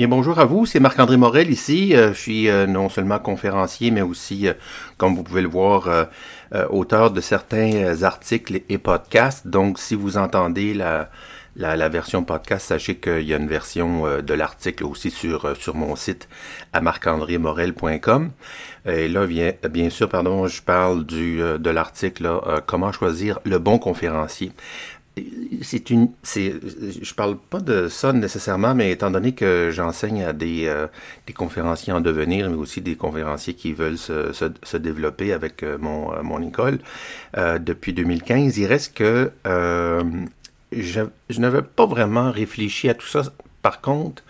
Bien, bonjour à vous, c'est Marc-André Morel ici. Euh, je suis euh, non seulement conférencier, mais aussi, euh, comme vous pouvez le voir, auteur de certains articles et podcasts. Donc, si vous entendez la, la, version podcast, sachez qu'il y a une version de l'article aussi sur, sur mon site à marc-andré-morel.com. Et là, bien, bien sûr, pardon, je parle du, de l'article Comment choisir le bon conférencier c'est une je parle pas de ça nécessairement mais étant donné que j'enseigne à des, euh, conférenciers en devenir mais aussi des conférenciers qui veulent se, se, développer avec euh, mon euh, mon école depuis 2015 il reste que je, je n'avais pas vraiment réfléchi à tout ça. Par contre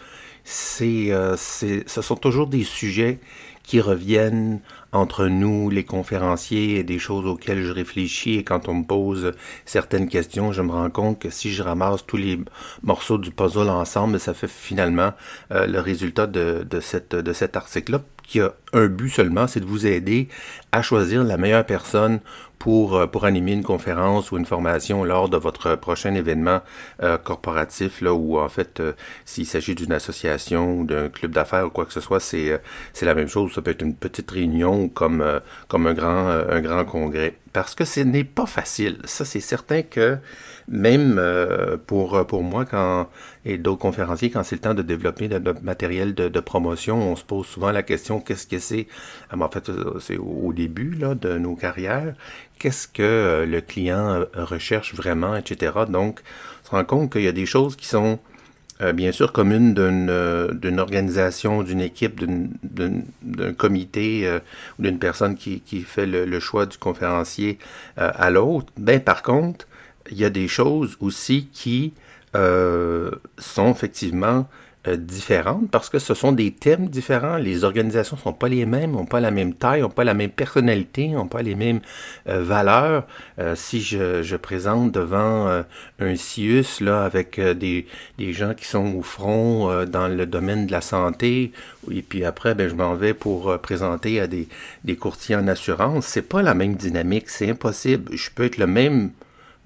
c'est c'est ce sont toujours des sujets qui reviennent entre nous, les conférenciers, et des choses auxquelles je réfléchis. Et quand on me pose certaines questions, je me rends compte que si je ramasse tous les morceaux du puzzle ensemble, ça fait finalement euh, le résultat de, de, cette, de cet article-là qui a un but seulement, c'est de vous aider à choisir la meilleure personne pour, euh, pour animer une conférence ou une formation lors de votre prochain événement euh, corporatif, là, ou en fait, euh, s'il s'agit d'une association ou d'un club d'affaires ou quoi que ce soit, c'est, la même chose. Ça peut être une petite réunion comme, comme un, grand, un grand congrès. Parce que ce n'est pas facile. Ça, c'est certain que même euh, pour, euh, pour moi quand, et d'autres conférenciers, quand c'est le temps de développer de, matériel de, promotion, on se pose souvent la question qu'est-ce que c'est? Ah, En fait, c'est au début là, de nos carrières, qu'est-ce que euh, le client recherche vraiment, etc. Donc, on se rend compte qu'il y a des choses qui sont bien sûr communes d'une, d'une organisation, d'une équipe, d'un comité ou d'une personne qui, qui fait le, le, choix du conférencier à l'autre. Ben, par contre, il y a des choses aussi qui euh, sont effectivement euh, différentes parce que ce sont des thèmes différents. Les organisations sont pas les mêmes, n'ont pas la même taille, n'ont pas la même personnalité, n'ont pas les mêmes euh, valeurs. si je, je, présente devant un CIUS là, avec des, des, gens qui sont au front dans le domaine de la santé, et puis après, ben, je m'en vais pour présenter à des, des courtiers en assurance, c'est pas la même dynamique, c'est impossible. Je peux être le même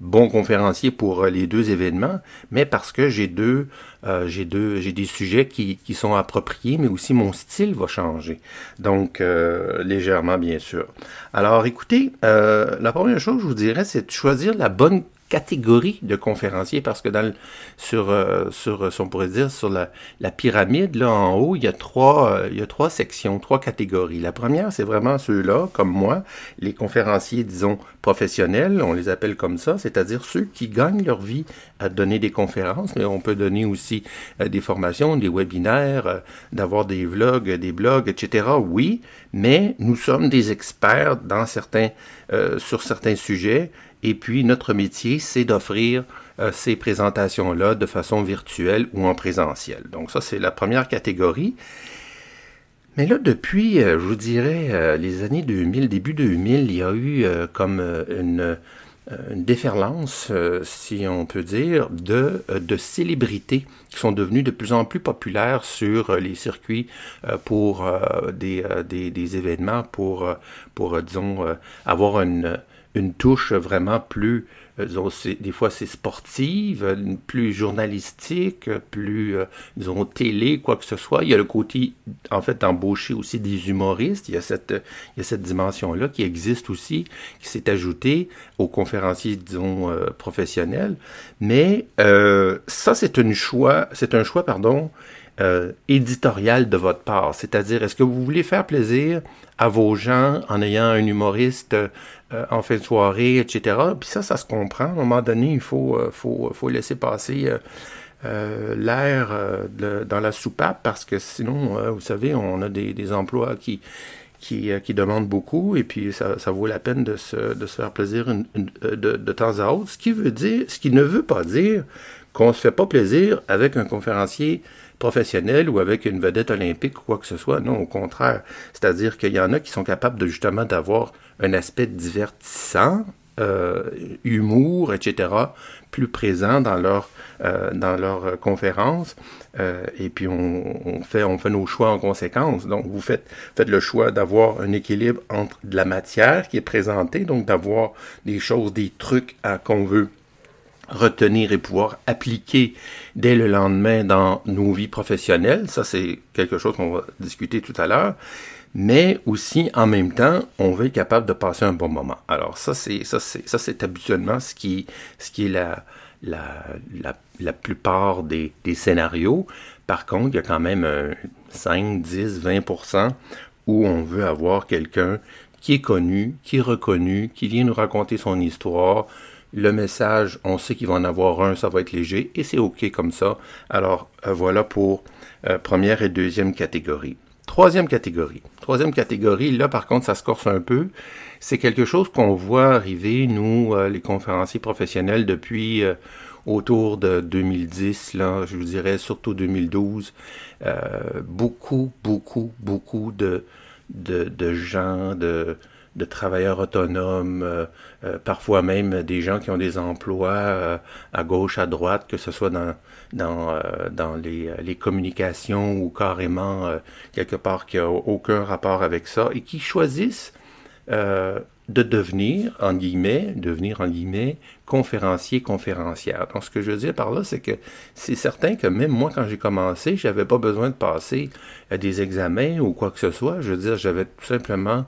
bon conférencier pour euh, les deux événements, mais parce que j'ai deux, euh, j'ai deux, j'ai des sujets qui, qui, sont appropriés, mais aussi mon style va changer. Donc euh, légèrement, bien sûr. Alors, écoutez, la première chose que je vous dirais, c'est de choisir la bonne catégorie de conférenciers parce que dans sur euh, sur on pourrait dire sur la, la, pyramide là en haut il y a trois euh, il y a trois sections trois catégories. La première c'est vraiment ceux-là comme moi les conférenciers disons professionnels on les appelle comme ça c'est-à-dire ceux qui gagnent leur vie à donner des conférences mais on peut donner aussi euh, des formations des webinaires d'avoir des vlogs des blogs etc oui mais nous sommes des experts dans certains sur certains sujets et puis, notre métier, c'est d'offrir euh, ces présentations-là de façon virtuelle ou en présentiel. Donc, ça, c'est la première catégorie. Mais là, depuis, euh, je vous dirais, euh, les années 2000, début 2000, il y a eu comme une, déferlance, si on peut dire, de, de célébrités qui sont devenues de plus en plus populaires sur les circuits pour des, des, des, événements, pour, pour disons, avoir une une touche vraiment plus, euh, disons, des fois c'est sportive, plus journalistique, plus, euh, disons, télé, quoi que ce soit. Il y a le côté, en fait, d'embaucher aussi des humoristes. Il y a cette, il y a cette dimension-là qui existe aussi, qui s'est ajoutée aux conférenciers, disons, euh, professionnels. Mais ça, c'est un choix, c'est un choix, pardon, éditorial de votre part. C'est-à-dire, est-ce que vous voulez faire plaisir à vos gens en ayant un humoriste euh, en fin de soirée, etc. Puis ça, ça se comprend. À un moment donné, il faut, euh, faut, faut laisser passer euh, l'air dans la soupape parce que sinon, vous savez, on a des, des emplois qui, qui, qui, demandent beaucoup et puis ça, ça, vaut la peine de se, de se faire plaisir de, de, temps à autre. Ce qui veut dire, ce qui ne veut pas dire qu'on ne se fait pas plaisir avec un conférencier professionnel ou avec une vedette olympique ou quoi que ce soit. Non, au contraire. C'est-à-dire qu'il y en a qui sont capables de justement d'avoir un aspect divertissant, euh, humour, etc., plus présent dans leur, euh, dans leur conférence. Euh, et puis on, fait, on fait nos choix en conséquence. Donc vous faites, faites le choix d'avoir un équilibre entre de la matière qui est présentée, donc d'avoir des choses, des trucs qu'on veut retenir et pouvoir appliquer dès le lendemain dans nos vies professionnelles. Ça, c'est quelque chose qu'on va discuter tout à l'heure. Mais aussi, en même temps, on veut être capable de passer un bon moment. Alors, ça, c'est, ça, c'est, ça, c'est habituellement ce qui, ce qui est la, la, la, la plupart des, des, scénarios. Par contre, il y a quand même un 5, 10, 20% où on veut avoir quelqu'un qui est connu, qui est reconnu, qui vient nous raconter son histoire, le message, on sait qu'il va en avoir un, ça va être léger, et c'est OK comme ça. Alors, euh, voilà pour euh, première et deuxième catégorie. Troisième catégorie. Troisième catégorie, là par contre, ça se corse un peu. C'est quelque chose qu'on voit arriver, nous, euh, les conférenciers professionnels, depuis autour de 2010, là, je vous dirais surtout 2012. beaucoup, beaucoup, beaucoup de, de, de gens, de, de travailleurs autonomes, euh, euh, parfois même des gens qui ont des emplois euh, à gauche, à droite, que ce soit dans, dans, dans les, les, communications ou carrément quelque part qui n'a aucun rapport avec ça, et qui choisissent de devenir, en guillemets, devenir en guillemets, conférencier, conférencière. Donc, ce que je veux dire par là, c'est que c'est certain que même moi, quand j'ai commencé, j'avais pas besoin de passer des examens ou quoi que ce soit. Je veux dire, j'avais tout simplement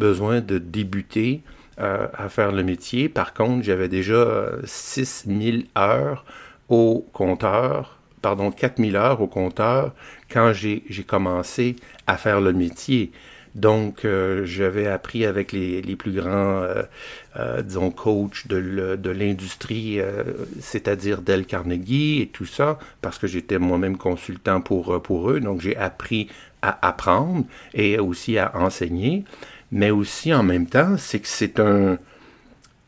besoin de débuter euh, à faire le métier. Par contre, j'avais déjà 6000 heures au compteur, pardon, 4000 heures au compteur quand j'ai commencé à faire le métier. Donc, euh, j'avais appris avec les, plus grands, euh, euh disons, coachs de l'industrie, c'est-à-dire Dell Carnegie et tout ça, parce que j'étais moi-même consultant pour, pour eux. Donc, j'ai appris à apprendre et aussi à enseigner mais aussi en même temps, c'est que c'est un,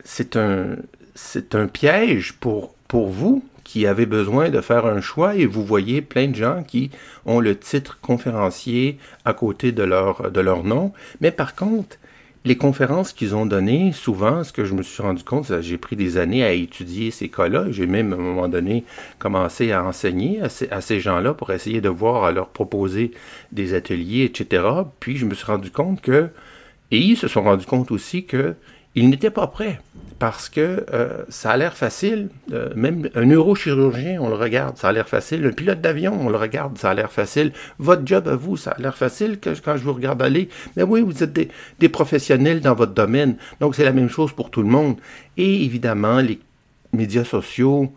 c'est un, c'est un piège pour, pour vous qui avez besoin de faire un choix et vous voyez plein de gens qui ont le titre conférencier à côté de leur, de leur nom. Mais par contre, les conférences qu'ils ont données, souvent, ce que je me suis rendu compte, j'ai pris des années à étudier ces cas-là. J'ai même, à un moment donné, commencé à enseigner à ces, à ces gens-là pour essayer de voir, à leur proposer des ateliers, etc. Puis je me suis rendu compte que et ils se sont rendus compte aussi qu'ils n'étaient pas prêts parce que euh, ça a l'air facile. Euh, même un neurochirurgien, on le regarde, ça a l'air facile. Un pilote d'avion, on le regarde, ça a l'air facile. Votre job à vous, ça a l'air facile quand je vous regarde aller. Mais oui, vous êtes des professionnels dans votre domaine. Donc c'est la même chose pour tout le monde. Et évidemment, les médias sociaux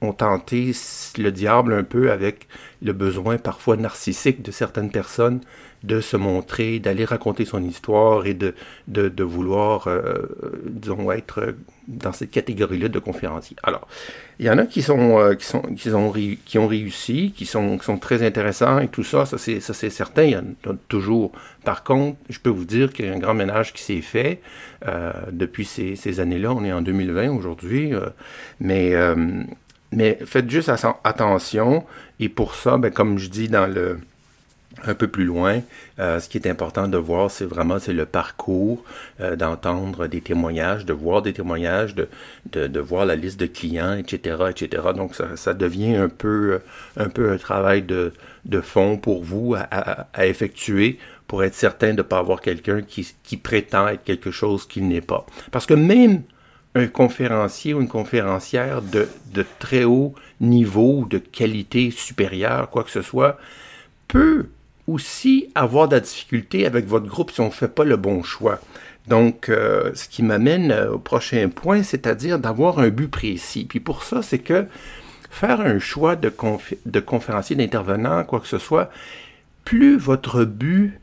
ont tenté le diable un peu avec le besoin parfois narcissique de certaines personnes de se montrer, d'aller raconter son histoire et de, de, de vouloir, euh, disons, être dans cette catégorie-là de conférencier. Alors, il y en a qui sont, euh, qui sont, qui ont, qui ont réussi, qui sont, qui sont très intéressants et tout ça, ça c'est, ça c'est certain, il y en a toujours. Par contre, je peux vous dire qu'il y a un grand ménage qui s'est fait euh, depuis ces, ces années-là. On est en 2020 aujourd'hui, euh, mais mais faites juste attention et pour ça, ben, comme je dis dans le un peu plus loin, euh, ce qui est important de voir, c'est vraiment c'est le parcours, euh, d'entendre des témoignages, de voir des témoignages, de, de, de, voir la liste de clients, etc., etc. Donc ça, ça devient un peu, un peu un travail de, de fond pour vous à, à, à effectuer pour être certain de ne pas avoir quelqu'un qui, qui prétend être quelque chose qu'il n'est pas. Parce que même un conférencier ou une conférencière de, de très haut niveau, de qualité supérieure, quoi que ce soit, peut aussi avoir de la difficulté avec votre groupe si on ne fait pas le bon choix. Donc, euh, ce qui m'amène euh, au prochain point, c'est-à-dire d'avoir un but précis. Puis pour ça, c'est que faire un choix de, de conférencier, d'intervenant, quoi que ce soit, plus votre but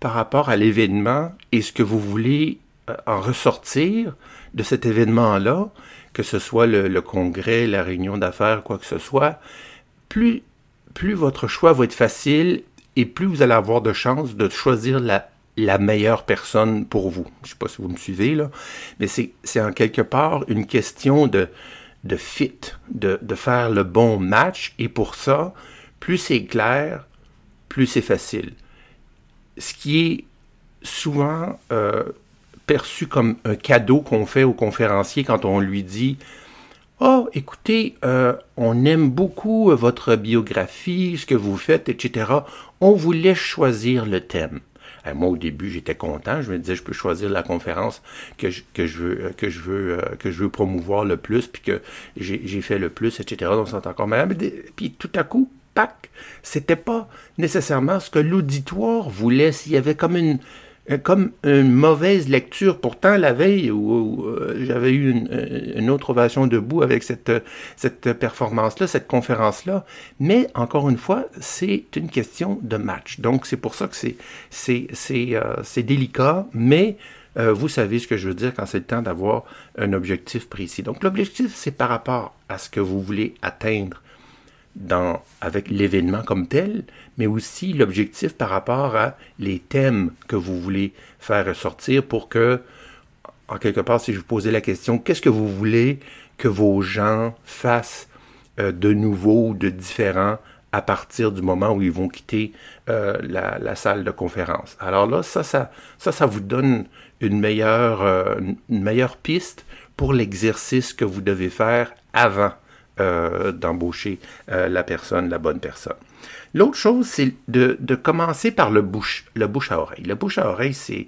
par rapport à l'événement et ce que vous voulez euh, en ressortir de cet événement-là, que ce soit le, le congrès, la réunion d'affaires, quoi que ce soit, plus, plus votre choix va être facile et plus vous allez avoir de chances de choisir la, meilleure personne pour vous. Je ne sais pas si vous me suivez, là, mais c'est en quelque part une question de, de fit, de, de faire le bon match, et pour ça, plus c'est clair, plus c'est facile. Ce qui est souvent euh, perçu comme un cadeau qu'on fait au conférencier quand on lui dit Oh, écoutez, euh, on aime beaucoup votre biographie, ce que vous faites, etc. On vous laisse choisir le thème. moi, au début, j'étais content. Je me disais, je peux choisir la conférence que je, veux, que je veux, que je veux promouvoir le plus, puis que j'ai fait le plus, etc. Donc, c'est encore meilleur. Puis tout à coup, pac, c'était pas nécessairement ce que l'auditoire voulait. S'il y avait comme une, euh, comme une mauvaise lecture. Pourtant, la veille où, euh, j'avais eu une, une, autre ovation debout avec cette, cette performance-là, cette conférence-là. Mais encore une fois, c'est une question de match. Donc, c'est pour ça que c'est, c'est, c'est, euh, c'est délicat, mais vous savez ce que je veux dire quand c'est le temps d'avoir un objectif précis. Donc, l'objectif, c'est par rapport à ce que vous voulez atteindre avec l'événement comme tel, mais aussi l'objectif par rapport à les thèmes que vous voulez faire ressortir pour que, en quelque part, si je vous posais la question, qu'est-ce que vous voulez que vos gens fassent euh, de nouveau ou de différent à partir du moment où ils vont quitter euh, la, la, salle de conférence? Alors là, ça, ça, ça, ça vous donne une meilleure, euh, une meilleure piste pour l'exercice que vous devez faire avant euh, d'embaucher euh, la personne, la bonne personne. L'autre chose, c'est de, de, commencer par le bouche, le bouche à oreille. Le bouche à oreille, c'est,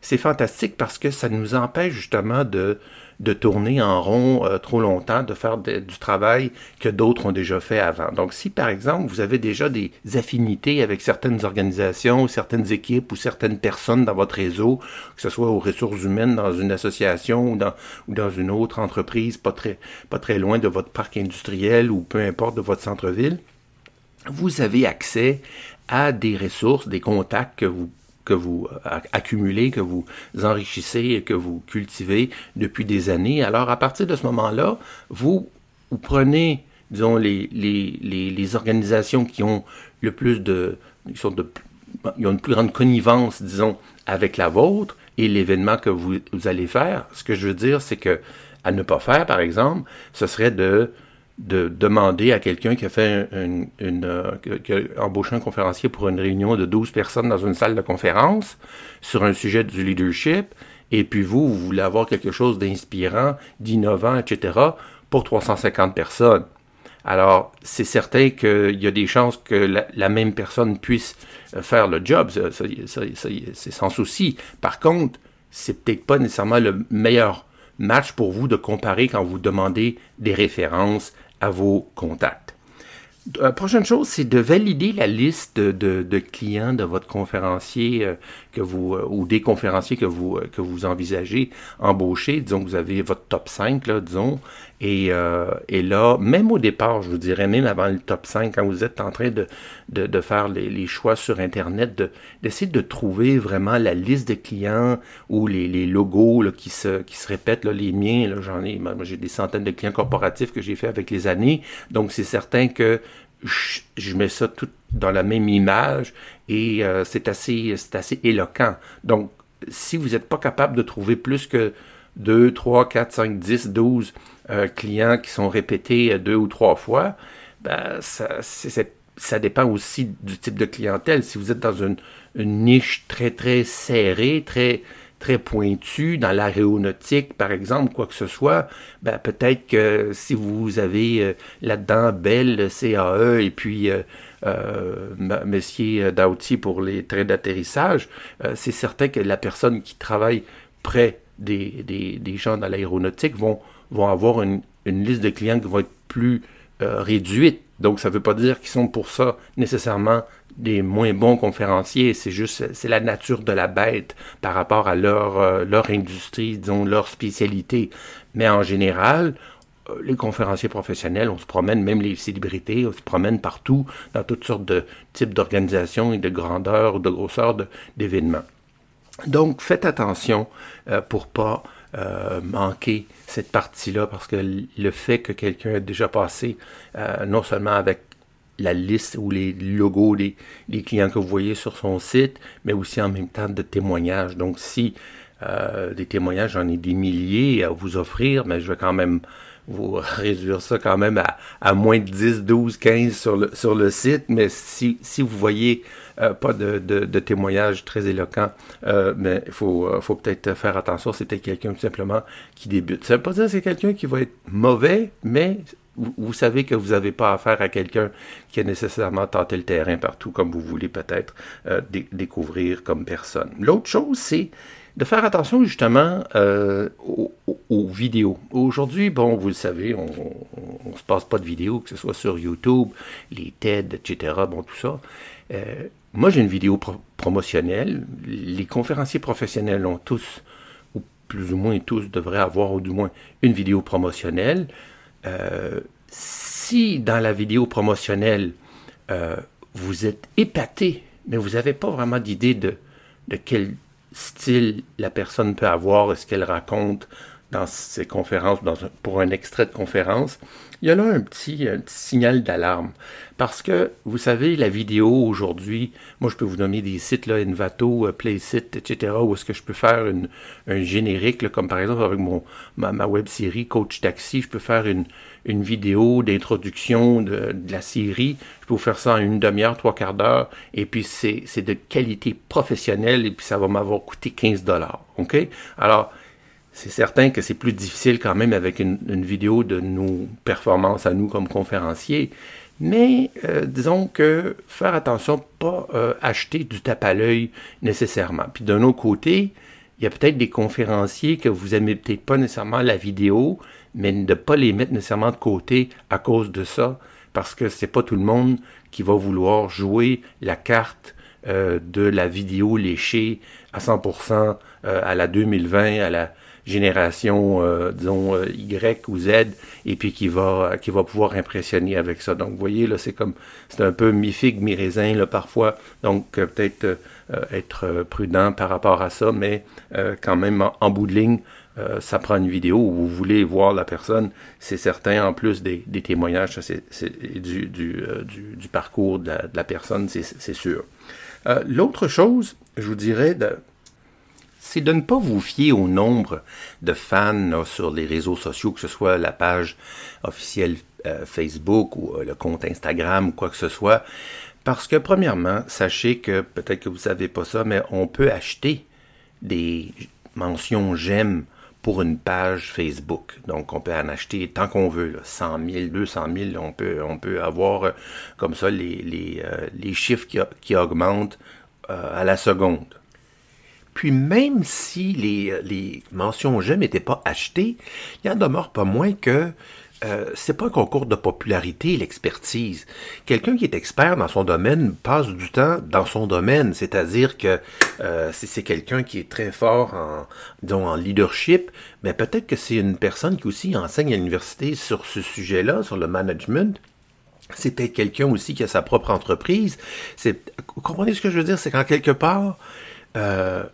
c'est fantastique parce que ça nous empêche justement de, de tourner en rond euh, trop longtemps, de faire du travail que d'autres ont déjà fait avant. Donc, si par exemple vous avez déjà des affinités avec certaines organisations, certaines équipes ou certaines personnes dans votre réseau, que ce soit aux ressources humaines dans une association ou dans, ou dans une autre entreprise pas très, pas très loin de votre parc industriel ou peu importe de votre centre-ville, vous avez accès à des ressources, des contacts que vous que vous euh, accumulez, que vous enrichissez, que vous cultivez depuis des années. Alors, à partir de ce moment-là, vous, prenez, disons, les, organisations qui ont le plus de, qui de, ils ont une plus grande connivence, disons, avec la vôtre et l'événement que vous, vous allez faire. Ce que je veux dire, c'est que à ne pas faire, par exemple, ce serait de de demander à quelqu'un qui a fait une, euh, embauché un conférencier pour une réunion de 12 personnes dans une salle de conférence sur un sujet du leadership, et puis vous, vous voulez avoir quelque chose d'inspirant, d'innovant, etc., pour 350 personnes. Alors, c'est certain qu'il y a des chances que la, même personne puisse euh, faire le job, c'est sans souci. Par contre, c'est peut-être pas nécessairement le meilleur match pour vous de comparer quand vous demandez des références vos contacts. La euh, prochaine chose, c'est de valider la liste de, de, clients de votre conférencier euh, que vous, euh, ou des conférenciers que vous, que vous envisagez embaucher. Disons que vous avez votre top 5, là, disons. Et, et là, même au départ, je vous dirais, même avant le top 5, quand vous êtes en train de, de, de faire les, les, choix sur Internet, d'essayer de, trouver vraiment la liste de clients ou les, les logos là, qui, se, qui se répètent, là, les miens, j'en ai, moi j'ai des centaines de clients corporatifs que j'ai fait avec les années. Donc, c'est certain que je, mets ça tout dans la même image et euh, c'est assez, c'est assez éloquent. Donc, si vous n'êtes pas capable de trouver plus que 2, 3, 4, 5, 10, 12 clients qui sont répétés euh, deux ou trois fois, ben, ça, ça dépend aussi du type de clientèle. Si vous êtes dans une, une niche très, très serrée, très, très pointu dans l'aéronautique, par exemple, quoi que ce soit, ben, peut-être que si vous avez euh, là-dedans Bell, CAE et puis euh, euh, Dauti pour les trains d'atterrissage, euh, c'est certain que la personne qui travaille près des, des, des gens dans l'aéronautique vont, vont avoir une, une, liste de clients qui va être plus réduite. Donc, ça ne veut pas dire qu'ils sont pour ça nécessairement des moins bons conférenciers, c'est juste, c'est la nature de la bête par rapport à leur, euh, leur industrie, disons, leur spécialité. Mais en général, euh, les conférenciers professionnels, on se promène, même les célébrités, on se promène partout dans toutes sortes de types d'organisations et de grandeur de grosseur d'événements. Donc, faites attention euh, pour pas euh, manquer cette partie-là parce que le fait que quelqu'un ait déjà passé non seulement avec la liste ou les logos des, clients que vous voyez sur son site, mais aussi en même temps de témoignages. Donc, si euh, des témoignages, j'en ai des milliers à vous offrir, mais je vais quand même vous réduire ça quand même à, moins de 10, 12, 15 sur le, sur le site. Mais si vous voyez euh, pas de, de, témoignages très éloquents, euh, mais il faut, faut peut-être faire attention. C'était quelqu'un tout simplement qui débute. Ça ne veut pas dire que c'est quelqu'un qui va être mauvais, mais vous, savez que vous n'avez pas affaire à quelqu'un qui a nécessairement tenté le terrain partout comme vous voulez peut-être euh, découvrir comme personne. L'autre chose, c'est de faire attention justement euh, aux, vidéos. Aujourd'hui, bon, vous le savez, on ne se passe pas de vidéos, que ce soit sur YouTube, les TED, etc., bon, tout ça. Euh, moi, j'ai une vidéo promotionnelle. Les conférenciers professionnels ont tous, ou plus ou moins tous, devraient avoir au du moins une vidéo promotionnelle. Euh, si dans la vidéo promotionnelle, vous êtes épaté, mais vous n'avez pas vraiment d'idée de, de quel style la personne peut avoir, ce qu'elle raconte dans ses conférences, dans pour un extrait de conférence, il y a là un petit, signal d'alarme. Parce que, vous savez, la vidéo aujourd'hui, moi je peux vous nommer des sites, là, Envato, euh, Playsit, etc., où est-ce que je peux faire une, un générique, comme par exemple avec mon, ma, web série Coach Taxi, je peux faire une, une vidéo d'introduction de, la série. Je peux vous faire ça en une demi-heure, trois quarts d'heure. Et puis, c'est de qualité professionnelle et puis ça va m'avoir coûté 15 dollars. OK? Alors, c'est certain que c'est plus difficile quand même avec une, vidéo de nos performances à nous comme conférenciers. Mais euh, disons que faire attention, pas euh, acheter du tape à l'œil nécessairement. Puis d'un autre côté, il y a peut-être des conférenciers que vous n'aimez peut-être pas nécessairement la vidéo, mais ne pas les mettre nécessairement de côté à cause de ça, parce que c'est pas tout le monde qui va vouloir jouer la carte euh, de la vidéo léchée à 100% euh, à la 2020, à la génération, euh, disons, Y ou Z, et puis qui va, qui va pouvoir impressionner avec ça. Donc, vous voyez, là, c'est comme, c'est un peu mi-figue, mi-raisin, là, parfois. Donc, peut-être être prudent par rapport à ça, mais quand même, en bout de ligne, euh, ça prend une vidéo où vous voulez voir la personne, c'est certain, en plus des, témoignages c'est, du, euh, du, du, parcours de la, personne, c'est, sûr. Euh, l'autre chose, je vous dirais, c'est de ne pas vous fier au nombre de fans sur les réseaux sociaux, que ce soit la page officielle Facebook ou le compte Instagram ou quoi que ce soit. Parce que, premièrement, sachez que, peut-être que vous ne savez pas ça, mais on peut acheter des mentions j'aime pour une page Facebook. Donc, on peut en acheter tant qu'on veut, 100 000, 200 000, on peut, on peut avoir euh, comme ça les, les, euh, les chiffres qui, qui augmentent euh, à la seconde. Puis même si les, les mentions j'aime n'étaient pas achetées, il en demeure pas moins que euh, c'est pas un concours de popularité, l'expertise. Quelqu'un qui est expert dans son domaine passe du temps dans son domaine, c'est-à-dire que euh, si c'est quelqu'un qui est très fort en, disons, en leadership, mais peut-être que c'est une personne qui aussi enseigne à l'université sur ce sujet-là, sur le management. C'est peut-être quelqu'un aussi qui a sa propre entreprise. C'est, vous comprenez ce que je veux dire? C'est qu'en quelque part, euh,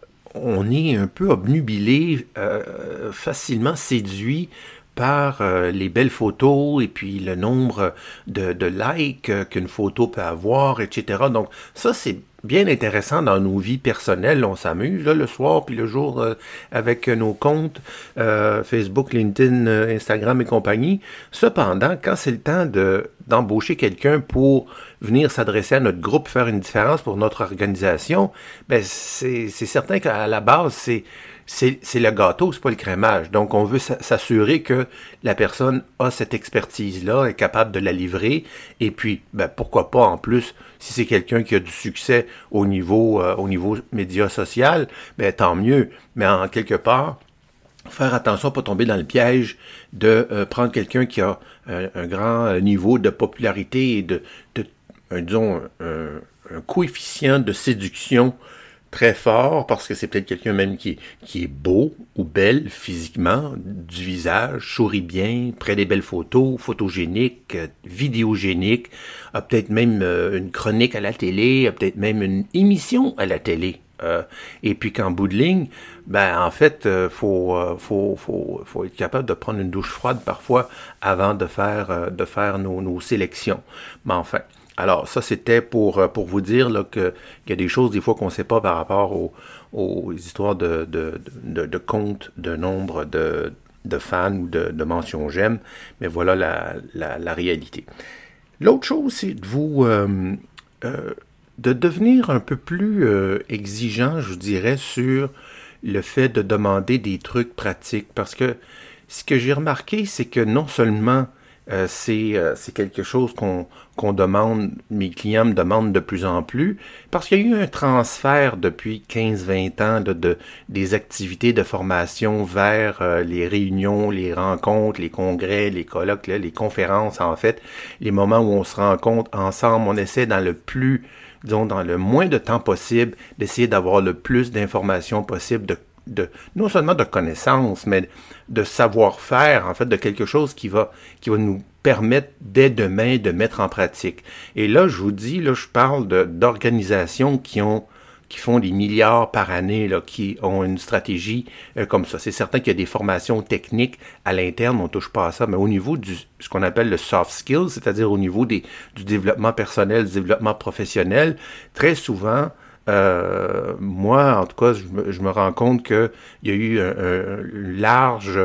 on est un peu obnubilé, euh, facilement séduit par euh, les belles photos et puis le nombre de, likes qu'une photo peut avoir, etc. Donc ça, c'est bien intéressant dans nos vies personnelles. On s'amuse le soir puis le jour euh, avec nos comptes euh, Facebook, LinkedIn, Instagram et compagnie. Cependant, quand c'est le temps de d'embaucher quelqu'un pour venir s'adresser à notre groupe, faire une différence pour notre organisation, ben c'est certain qu'à la base, c'est c'est le gâteau, c'est pas le crémage. Donc, on veut s'assurer que la personne a cette expertise-là, est capable de la livrer. Et puis, ben, pourquoi pas, en plus, si c'est quelqu'un qui a du succès au niveau, euh, au niveau média social, ben, tant mieux. Mais en quelque part, faire attention pas tomber dans le piège de euh, prendre quelqu'un qui a un grand niveau de popularité et de, de disons, un coefficient de séduction très fort parce que c'est peut-être quelqu'un même qui, qui est beau ou belle physiquement, du visage, sourit bien, près des belles photos, photogéniques, euh, vidéogéniques, a peut-être même euh, une chronique à la télé, a peut-être même une émission à la télé. Euh, et puis qu'en bout de ligne, ben en fait, faut, faut, faut, faut être capable de prendre une douche froide parfois avant de faire, de faire nos, nos sélections. Mais enfin, alors, ça, c'était pour, euh, pour vous dire qu'il y a des choses, des fois, qu'on ne sait pas par rapport aux, aux histoires de, de, de, de compte, de nombre de, de fans ou de, de mentions j'aime, mais voilà la, la, réalité. L'autre chose, c'est de vous... Euh, euh, de devenir un peu plus exigeant, je dirais, sur le fait de demander des trucs pratiques. Parce que ce que j'ai remarqué, c'est que non seulement euh, c'est quelque chose qu'on qu'on demande, mes clients me demandent de plus en plus, parce qu'il y a eu un transfert depuis 15-20 ans de, de, des activités de formation vers les réunions, les rencontres, les congrès, les colloques, les conférences, en fait, les moments où on se rencontre ensemble, on essaie dans le plus disons, dans le moins de temps possible, d'essayer d'avoir le plus d'informations possible, de, de, non seulement de connaissances, mais de savoir-faire, en fait, de quelque chose qui va, qui va nous permettre dès demain de mettre en pratique. Et là, je vous dis, là, je parle d'organisations qui ont qui font des milliards par année, là, qui ont une stratégie euh, comme ça. C'est certain qu'il y a des formations techniques à l'interne, on touche pas à ça, mais au niveau du ce qu'on appelle le soft skills, c'est-à-dire au niveau des, du développement personnel, du développement professionnel, très souvent, euh, moi, en tout cas, je me, rends compte qu'il y a eu un, large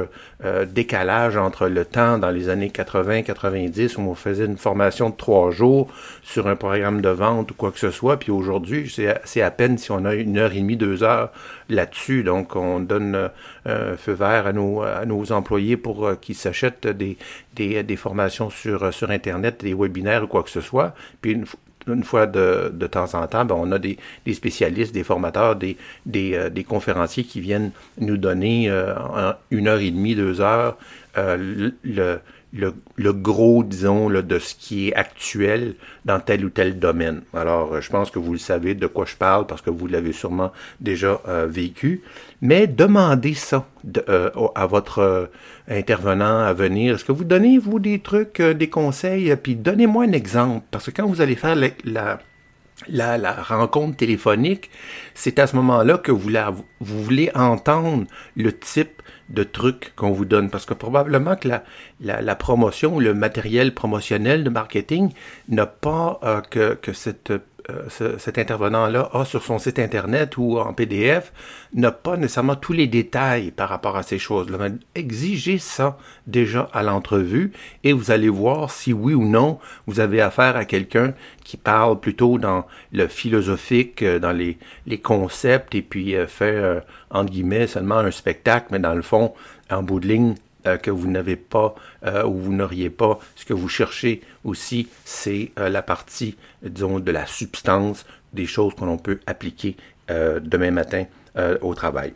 euh, décalage entre le temps dans les années 80-90 où on faisait une formation de trois jours sur un programme de vente ou quoi que ce soit, puis aujourd'hui, c'est à peine si on a une heure et demie, deux heures là-dessus. Donc, on donne un euh, feu vert à nos, à nos employés pour qu'ils s'achètent des, des, des, formations sur, sur Internet, des webinaires ou quoi que ce soit. Puis une, une fois de, de temps en temps, ben, on a des, des, spécialistes, des formateurs, des, des, euh, des, conférenciers qui viennent nous donner euh, une heure et demie, deux heures euh, le, le, le, gros, disons, là, de ce qui est actuel dans tel ou tel domaine. Alors, je pense que vous le savez de quoi je parle parce que vous l'avez sûrement déjà vécu. Mais demandez ça à votre intervenant à venir. Est-ce que vous donnez, vous, des trucs, euh, des conseils? Puis donnez-moi un exemple. Parce que quand vous allez faire la, rencontre téléphonique, c'est à ce moment-là que vous, voulez entendre le type de trucs qu'on vous donne. Parce que probablement que la, la, la promotion, le matériel promotionnel de marketing n'a pas euh, que, que cette euh, cet intervenant-là a sur son site Internet ou en PDF n'a pas nécessairement tous les détails par rapport à ces choses-là. Exigez ça déjà à l'entrevue et vous allez voir si oui ou non vous avez affaire à quelqu'un qui parle plutôt dans le philosophique, euh, dans les, concepts et puis euh, fait, entre guillemets, seulement un spectacle, mais dans le fond, en bout de ligne, euh, que vous n'avez pas euh, ou vous n'auriez pas. Ce que vous cherchez aussi, c'est euh, la partie, disons, de la substance des choses que l'on peut appliquer demain matin au travail.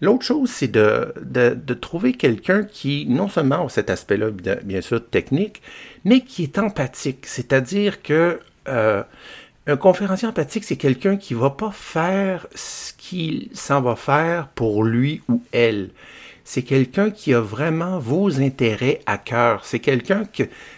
L'autre chose, c'est de, de, trouver quelqu'un qui, non seulement a cet aspect-là, bien sûr, technique, mais qui est empathique. C'est-à-dire que un conférencier empathique, c'est quelqu'un qui ne va pas faire ce qu'il s'en va faire pour lui ou elle c'est quelqu'un qui a vraiment vos intérêts à cœur. C'est quelqu'un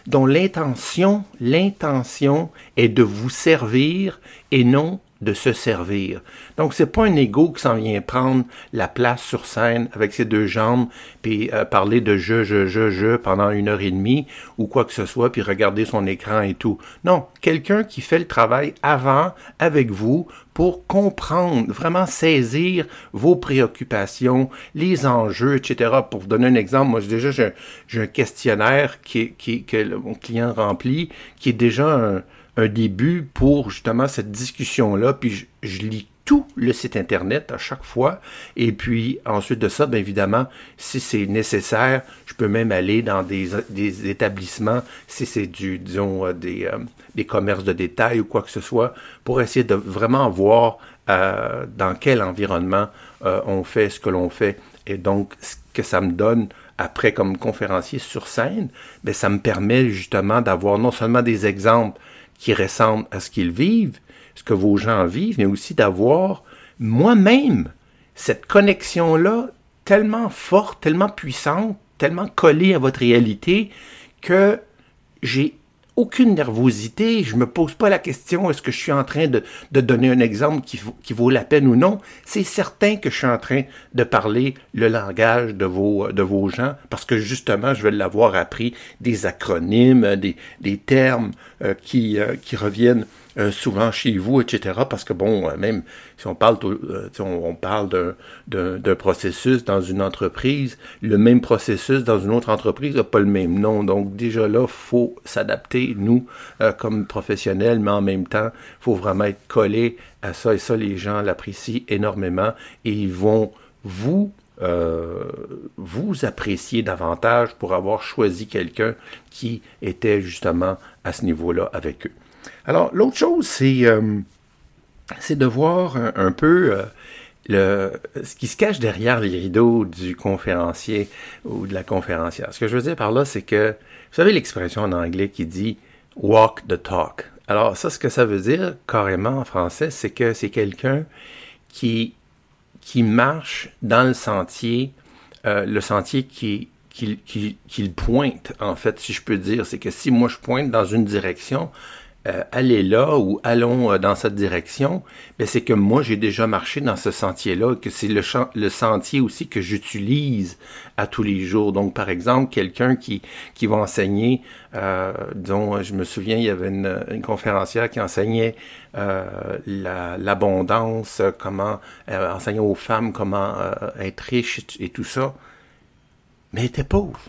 dont l'intention, l'intention est de vous servir et non de se servir. Donc c'est pas un ego qui s'en vient prendre la place sur scène avec ses deux jambes puis euh, parler de je je je je pendant une heure et demie ou quoi que ce soit puis regarder son écran et tout. Non, quelqu'un qui fait le travail avant avec vous pour comprendre, vraiment saisir vos préoccupations, les enjeux, etc. Pour vous donner un exemple, moi déjà j'ai un questionnaire que mon client remplit, qui est déjà un, un début pour justement cette discussion-là. Puis je, lis tout le site Internet à chaque fois. Et puis ensuite de ça, bien évidemment, si c'est nécessaire, je peux même aller dans des, des établissements, si c'est du, disons, euh, des, euh, des commerces de détail ou quoi que ce soit, pour essayer de vraiment voir euh, dans quel environnement on fait ce que l'on fait. Et donc, ce que ça me donne après comme conférencier sur scène, bien, ça me permet justement d'avoir non seulement des exemples qui ressemble à ce qu'ils vivent, ce que vos gens vivent, mais aussi d'avoir moi-même cette connexion-là tellement forte, tellement puissante, tellement collée à votre réalité que j'ai aucune nervosité, je me pose pas la question est-ce que je suis en train de, de donner un exemple qui, qui, vaut la peine ou non? C'est certain que je suis en train de parler le langage de vos, de vos gens parce que justement, je vais l'avoir appris des acronymes, des, des termes euh, qui, euh, qui reviennent euh, souvent chez vous, etc. Parce que bon, euh, même si on parle, euh, on, on, parle d'un processus dans une entreprise, le même processus dans une autre entreprise n'a pas le même nom. Donc déjà là, faut s'adapter nous comme professionnels, mais en même temps, faut vraiment être collé à ça et ça. Les gens l'apprécient énormément et ils vont vous euh, vous appréciez davantage pour avoir choisi quelqu'un qui était justement à ce niveau-là avec eux. Alors, l'autre chose, c'est euh, de voir un, peu euh, ce qui se cache derrière les rideaux du conférencier ou de la conférencière. Ce que je veux dire par là, c'est que, vous savez l'expression en anglais qui dit walk the talk. Alors, ça, ce que ça veut dire carrément en français, c'est que c'est quelqu'un qui marche dans le sentier, euh, le sentier qui, qu'il qui, pointe, en fait, si je peux dire. C'est que si moi je pointe dans une direction, euh, allez là ou allons euh, dans cette direction, mais c'est que moi j'ai déjà marché dans ce sentier-là, que c'est le, le sentier aussi que j'utilise à tous les jours. Donc par exemple, quelqu'un qui, qui va enseigner, euh, disons, je me souviens, il y avait une, une conférencière qui enseignait euh, l'abondance, comment enseigner aux femmes comment être riche et tout ça, mais elle était pauvre.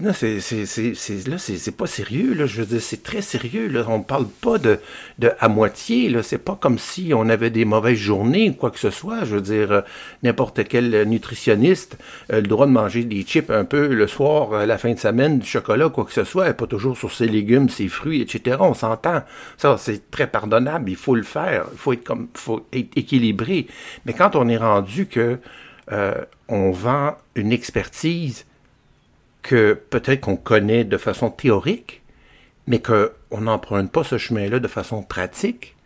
Non, c'est, c'est, c'est, là, c'est, pas sérieux, là. Je veux dire, c'est très sérieux, là. On parle pas de, de à moitié, là. C'est pas comme si on avait des mauvaises journées ou quoi que ce soit. Je veux dire, euh, n'importe quel nutritionniste a le droit de manger des chips un peu le soir, à la fin de semaine, du chocolat, quoi que ce soit, et pas toujours sur ses légumes, ses fruits, etc. On s'entend. Ça, c'est très pardonnable. Il faut le faire. Il faut être comme, faut être équilibré. Mais quand on est rendu que, euh, on vend une expertise que peut-être qu'on connaît de façon théorique, mais qu'on n'emprunte pas ce chemin-là de façon pratique,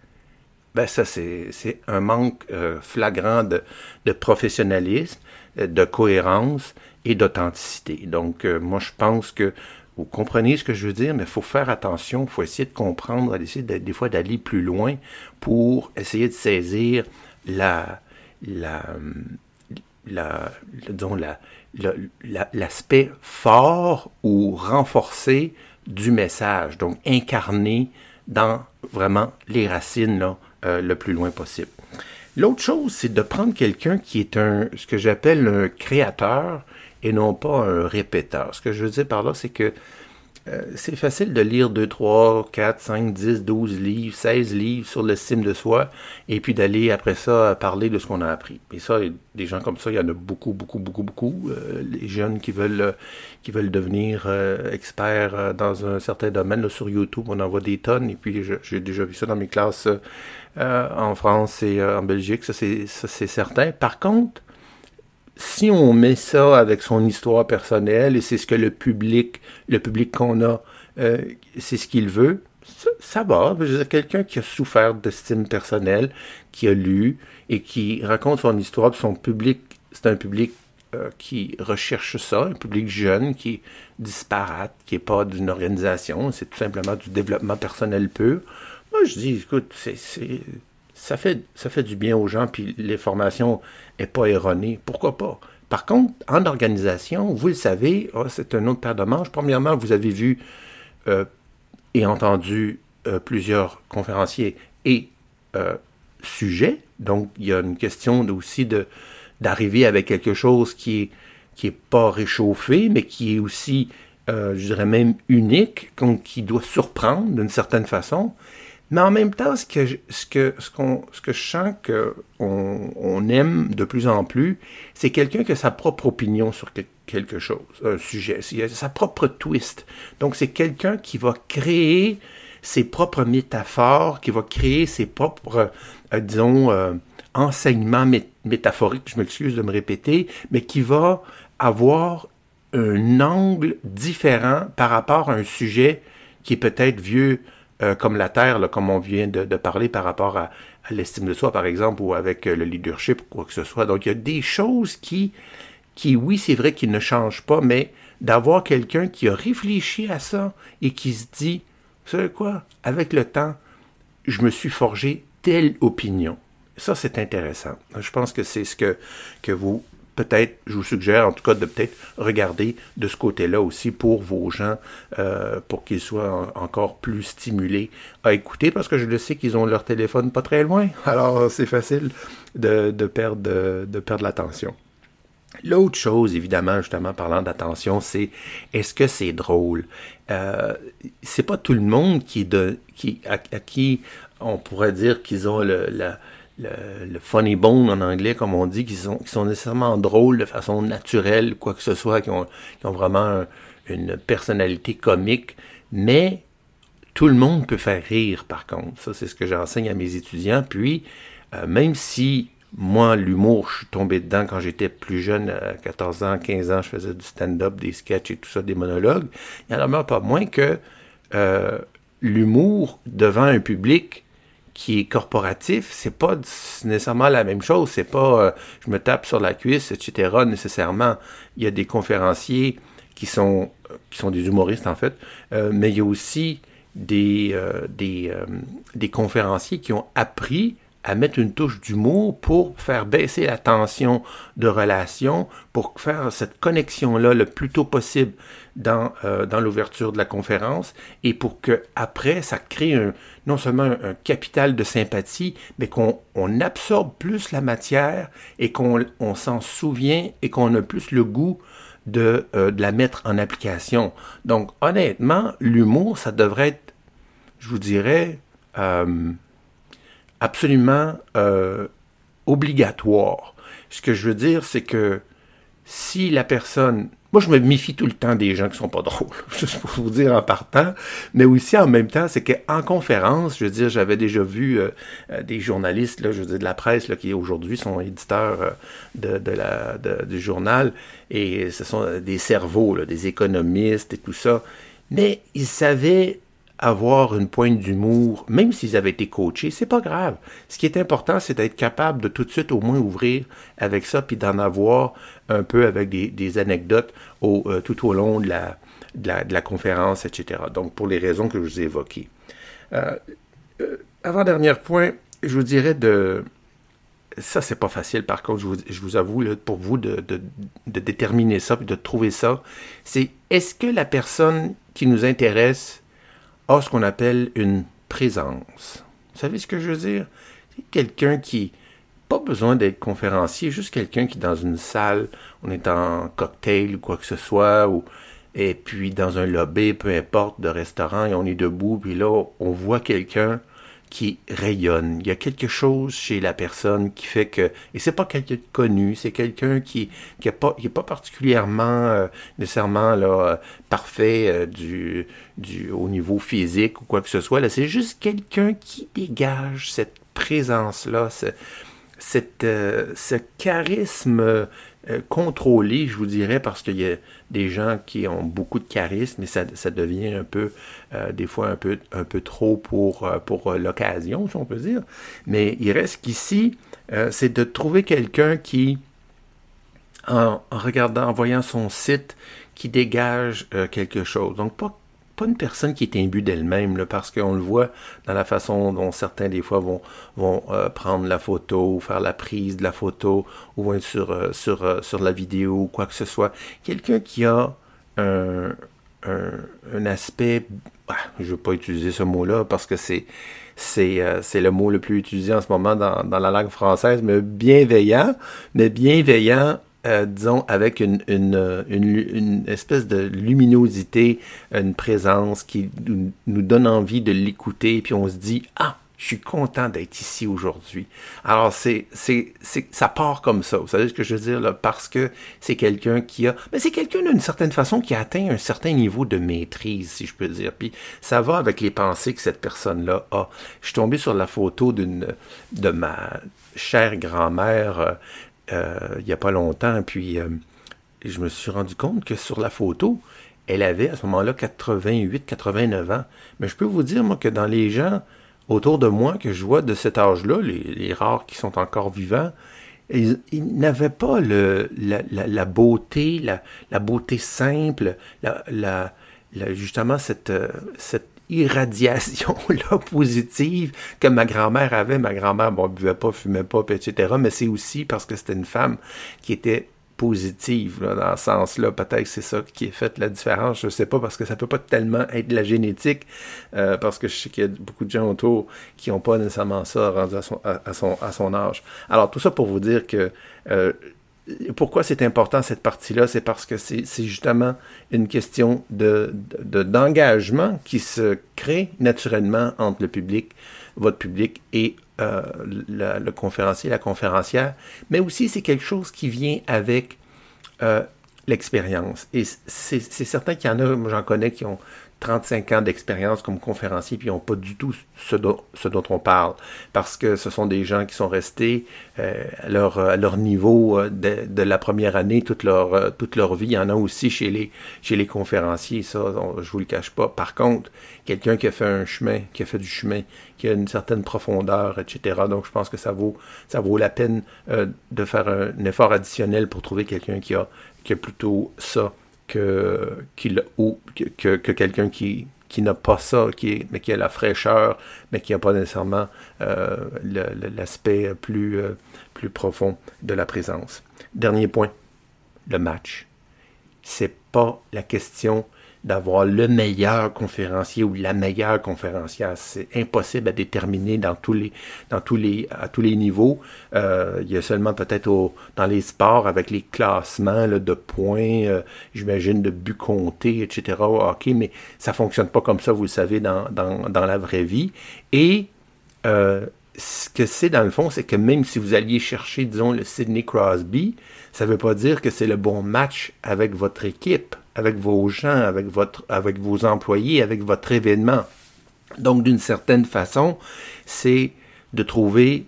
ben ça, c'est un manque euh, flagrant de, professionnalisme, de cohérence et d'authenticité. Donc, euh, moi, je pense que vous comprenez ce que je veux dire, mais il faut faire attention, il faut essayer de comprendre, essayer des fois d'aller plus loin pour essayer de saisir la, la, la, disons, la, l'aspect fort ou renforcé du message, donc incarné dans vraiment les racines euh, le plus loin possible. L'autre chose, c'est de prendre quelqu'un qui est un, ce que j'appelle un créateur et non pas un répéteur. Ce que je veux dire par là, c'est que euh, c'est facile de lire 2, 3, 4, 5, 10, 12 livres, 16 livres sur l'estime de soi, et puis d'aller après ça parler de ce qu'on a appris. Et ça, des gens comme ça, il y en a beaucoup, beaucoup, beaucoup, beaucoup. Euh, les jeunes qui veulent, qui veulent devenir euh, experts dans un certain domaine, là, sur YouTube, on en voit des tonnes, et puis j'ai déjà vu ça dans mes classes en France et en Belgique, ça c'est certain. Par contre, si on met ça avec son histoire personnelle et c'est ce que le public, le public qu'on a, euh, c'est ce qu'il veut, ça, va. Je quelqu'un qui a souffert d'estime personnelle, qui a lu et qui raconte son histoire, son public, c'est un public euh, qui recherche ça, un public jeune qui est disparate, qui n'est pas d'une organisation, c'est tout simplement du développement personnel pur. Moi, je dis, écoute, c'est ça fait, ça fait du bien aux gens, puis l'information n'est pas erronée. Pourquoi pas? Par contre, en organisation, vous le savez, oh, c'est un autre paire de manches. Premièrement, vous avez vu euh, et entendu euh, plusieurs conférenciers et euh, sujets. Donc, il y a une question aussi de, d'arriver avec quelque chose qui est, qui est pas réchauffé, mais qui est aussi, je dirais même unique, qui doit surprendre d'une certaine façon. Mais en même temps, ce que, ce qu'on, je sens qu'on on aime de plus en plus, c'est quelqu'un qui a sa propre opinion sur quelque chose, un sujet. Sa propre twist. Donc, c'est quelqu'un qui va créer ses propres métaphores, qui va créer ses propres, euh, disons, euh, enseignements métaphoriques, je m'excuse de me répéter, mais qui va avoir un angle différent par rapport à un sujet qui est peut-être vieux euh, comme la Terre, comme on vient de, parler par rapport à, l'estime de soi, par exemple, ou avec euh, le leadership ou quoi que ce soit. Donc, il y a des choses qui, qui oui, c'est vrai qu'ils ne changent pas, mais d'avoir quelqu'un qui a réfléchi à ça et qui se dit, vous savez quoi, avec le temps, je me suis forgé telle opinion. Ça, c'est intéressant. Je pense que c'est ce que, que vous peut-être, je vous suggère en tout cas de peut-être regarder de ce côté-là aussi pour vos gens, euh, pour qu'ils soient encore plus stimulés à écouter, parce que je le sais qu'ils ont leur téléphone pas très loin, alors c'est facile de, perdre, de, perdre l'attention. L'autre chose, évidemment, justement, parlant d'attention, c'est est-ce que c'est drôle? Euh, c'est pas tout le monde qui, de, qui à, qui on pourrait dire qu'ils ont le, la, le, funny bone en anglais, comme on dit, qui sont, qui sont nécessairement drôles de façon naturelle, quoi que ce soit, qui ont, qui ont vraiment une personnalité comique, mais tout le monde peut faire rire, par contre. Ça, c'est ce que j'enseigne à mes étudiants. Puis, euh, même si moi, l'humour, je suis tombé dedans quand j'étais plus jeune, à 14 ans, 15 ans, je faisais du stand-up, des sketchs et tout ça, des monologues, il n'y en a pas moins que euh, l'humour devant un public qui est corporatif, c'est pas nécessairement la même chose. C'est pas euh, je me tape sur la cuisse, etc. nécessairement. Il y a des conférenciers qui sont, qui sont des humoristes en fait, mais il y a aussi des, euh, des, euh, des, conférenciers qui ont appris à mettre une touche d'humour pour faire baisser la tension de relation, pour faire cette connexion-là le plus tôt possible dans, euh, dans l'ouverture de la conférence et pour que après ça crée non seulement un, capital de sympathie, mais qu'on on absorbe plus la matière et qu'on on, s'en souvient et qu'on a plus le goût de, de la mettre en application. Donc honnêtement, l'humour, ça devrait être je vous dirais, euh, absolument euh, obligatoire. Ce que je veux dire, c'est que si la personne... Moi, je me méfie tout le temps des gens qui sont pas drôles, juste pour vous dire en partant, mais aussi en même temps, c'est qu'en conférence, je veux dire, j'avais déjà vu euh, des journalistes, là, je veux dire, de la presse, là, qui aujourd'hui sont éditeurs de, du journal, et ce sont des cerveaux, des économistes et tout ça, mais ils savaient avoir une pointe d'humour, même s'ils avaient été coachés, c'est pas grave. Ce qui est important, c'est d'être capable de tout de suite au moins ouvrir avec ça, puis d'en avoir un peu avec des, anecdotes euh, tout au long de la, conférence, etc. Donc, pour les raisons que je vous ai évoquées. Euh, euh, avant-dernier point, je vous dirais de... Ça, c'est pas facile, par contre, je vous, avoue, pour vous, de déterminer ça, puis de trouver ça. C'est est-ce que la personne qui nous intéresse a ce qu'on appelle une présence. Vous savez ce que je veux dire? C'est quelqu'un qui, pas besoin d'être conférencier, juste quelqu'un qui, dans une salle, on est en cocktail ou quoi que ce soit, ou, et puis dans un lobby, peu importe, de restaurant, et on est debout, puis là, on voit quelqu'un qui rayonne. Il y a quelque chose chez la personne qui fait que, et c'est pas quelqu'un de connu, c'est quelqu'un qui qui est pas particulièrement euh, nécessairement là euh, parfait euh, du du au niveau physique ou quoi que ce soit. Là, c'est juste quelqu'un qui dégage cette présence là, ce, cette ce charisme euh, contrôlé, je vous dirais, parce qu'il y a des gens qui ont beaucoup de charisme et ça, ça devient un peu, euh, des fois, un peu, un peu trop pour, euh, pour l'occasion, si on peut dire. Mais il reste qu'ici, c'est de trouver quelqu'un qui, en, en, regardant, en voyant son site, qui dégage quelque chose. Donc, pas pas une personne qui est imbue d'elle-même, parce qu'on le voit dans la façon dont certains, des fois, vont, vont euh, prendre la photo, ou faire la prise de la photo, ou être sur, euh, sur, euh, sur la vidéo, ou quoi que ce soit. Quelqu'un qui a un, un, aspect, bah, je ne veux pas utiliser ce mot-là, parce que c'est c'est le mot le plus utilisé en ce moment dans, dans la langue française, mais bienveillant, mais bienveillant euh, disons, avec une, une, une, espèce de luminosité, une présence qui nous, donne envie de l'écouter, puis on se dit, ah, je suis content d'être ici aujourd'hui. Alors, c'est, c'est, c'est, ça part comme ça. Vous savez ce que je veux dire, là? Parce que c'est quelqu'un qui a, mais c'est quelqu'un d'une certaine façon qui a atteint un certain niveau de maîtrise, si je peux dire. Puis, ça va avec les pensées que cette personne-là a. Je suis tombé sur la photo d'une, de ma chère grand-mère, euh, euh, il n'y a pas longtemps, puis euh, je me suis rendu compte que sur la photo, elle avait à ce moment-là 88, 89 ans. Mais je peux vous dire, moi, que dans les gens autour de moi que je vois de cet âge-là, les, rares qui sont encore vivants, ils, n'avaient pas le, la, beauté, la, beauté simple, la, justement cette, euh, cette irradiation-là positive que ma grand-mère avait. Ma grand-mère, bon, buvait pas, fumait pas, etc. Mais c'est aussi parce que c'était une femme qui était positive, là, dans ce sens-là. Peut-être que c'est ça qui a fait la différence. Je sais pas, parce que ça peut pas tellement être la génétique, euh, parce que je sais qu'il y a beaucoup de gens autour qui n'ont pas nécessairement ça rendu à son, à, son, à son âge. Alors, tout ça pour vous dire que euh, pourquoi c'est important cette partie-là, c'est parce que c'est justement une question de d'engagement qui se crée naturellement entre le public, votre public et euh, le conférencier, la conférencière, mais aussi c'est quelque chose qui vient avec euh, l'expérience. Et c'est certain qu'il y en a, j'en connais qui ont 35 ans d'expérience comme conférencier, puis ils n'ont pas du tout ce dont, on parle, parce que ce sont des gens qui sont restés euh, à, leur, niveau euh, de, la première année toute leur, euh, toute leur vie. Il y en a aussi chez les, conférenciers, ça, on, je vous le cache pas. Par contre, quelqu'un qui a fait un chemin, qui a fait du chemin, qui a une certaine profondeur, etc. Donc, je pense que ça vaut, ça vaut la peine de faire un, un effort additionnel pour trouver quelqu'un qui a, qui a plutôt ça que, ou, que, que quelqu'un qui, qui n'a pas ça, qui mais qui a la fraîcheur, mais qui n'a pas nécessairement euh, l'aspect plus, euh, plus profond de la présence. Dernier point, le match. C'est pas la question d'avoir le meilleur conférencier ou la meilleure conférencière. C'est impossible à déterminer dans tous les, dans tous les, à tous les niveaux. Euh, il y a seulement peut-être dans les sports avec les classements là, de points, euh, j'imagine de buts comptés, etc. au hockey, mais ça fonctionne pas comme ça, vous le savez, dans, dans, dans la vraie vie. Et euh, ce que c'est dans le fond, c'est que même si vous alliez chercher, disons, le Sidney Crosby, ça ne veut pas dire que c'est le bon match avec votre équipe avec vos gens, avec, votre, avec vos employés, avec votre événement. Donc, d'une certaine façon, c'est de trouver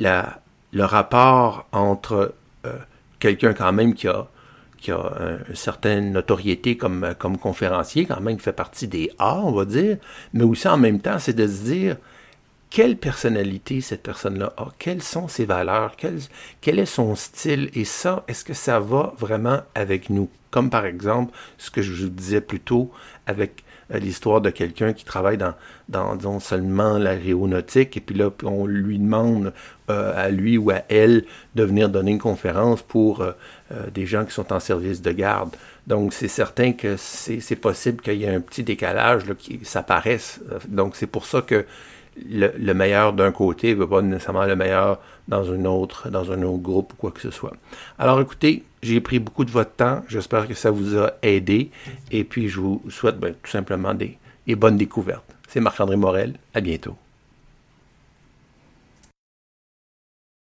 le rapport entre euh, quelqu'un quand même qui a, qui a une certaine notoriété comme, comme conférencier, quand même qui fait partie des A, on va dire, mais aussi en même temps, c'est de se dire quelle personnalité cette personne-là a, quelles sont ses valeurs, quel, quel est son style, et ça, est-ce que ça va vraiment avec nous? Comme par exemple, ce que je vous disais plus tôt avec euh, l'histoire de quelqu'un qui travaille dans, dans disons, seulement l'aéronautique, et puis là, on lui demande euh, à lui ou à elle de venir donner une conférence pour euh, des gens qui sont en service de garde. Donc, c'est certain que c'est possible qu'il y ait un petit décalage, là, qui s'apparaisse. Donc, c'est pour ça que le, meilleur d'un côté ne veut pas nécessairement le meilleur dans un autre, dans un autre groupe ou quoi que ce soit. Alors écoutez, j'ai pris beaucoup de votre temps. J'espère que ça vous a aidé. Et puis je vous souhaite ben, tout simplement des, des bonnes découvertes. C'est Marc-André Morel. À bientôt.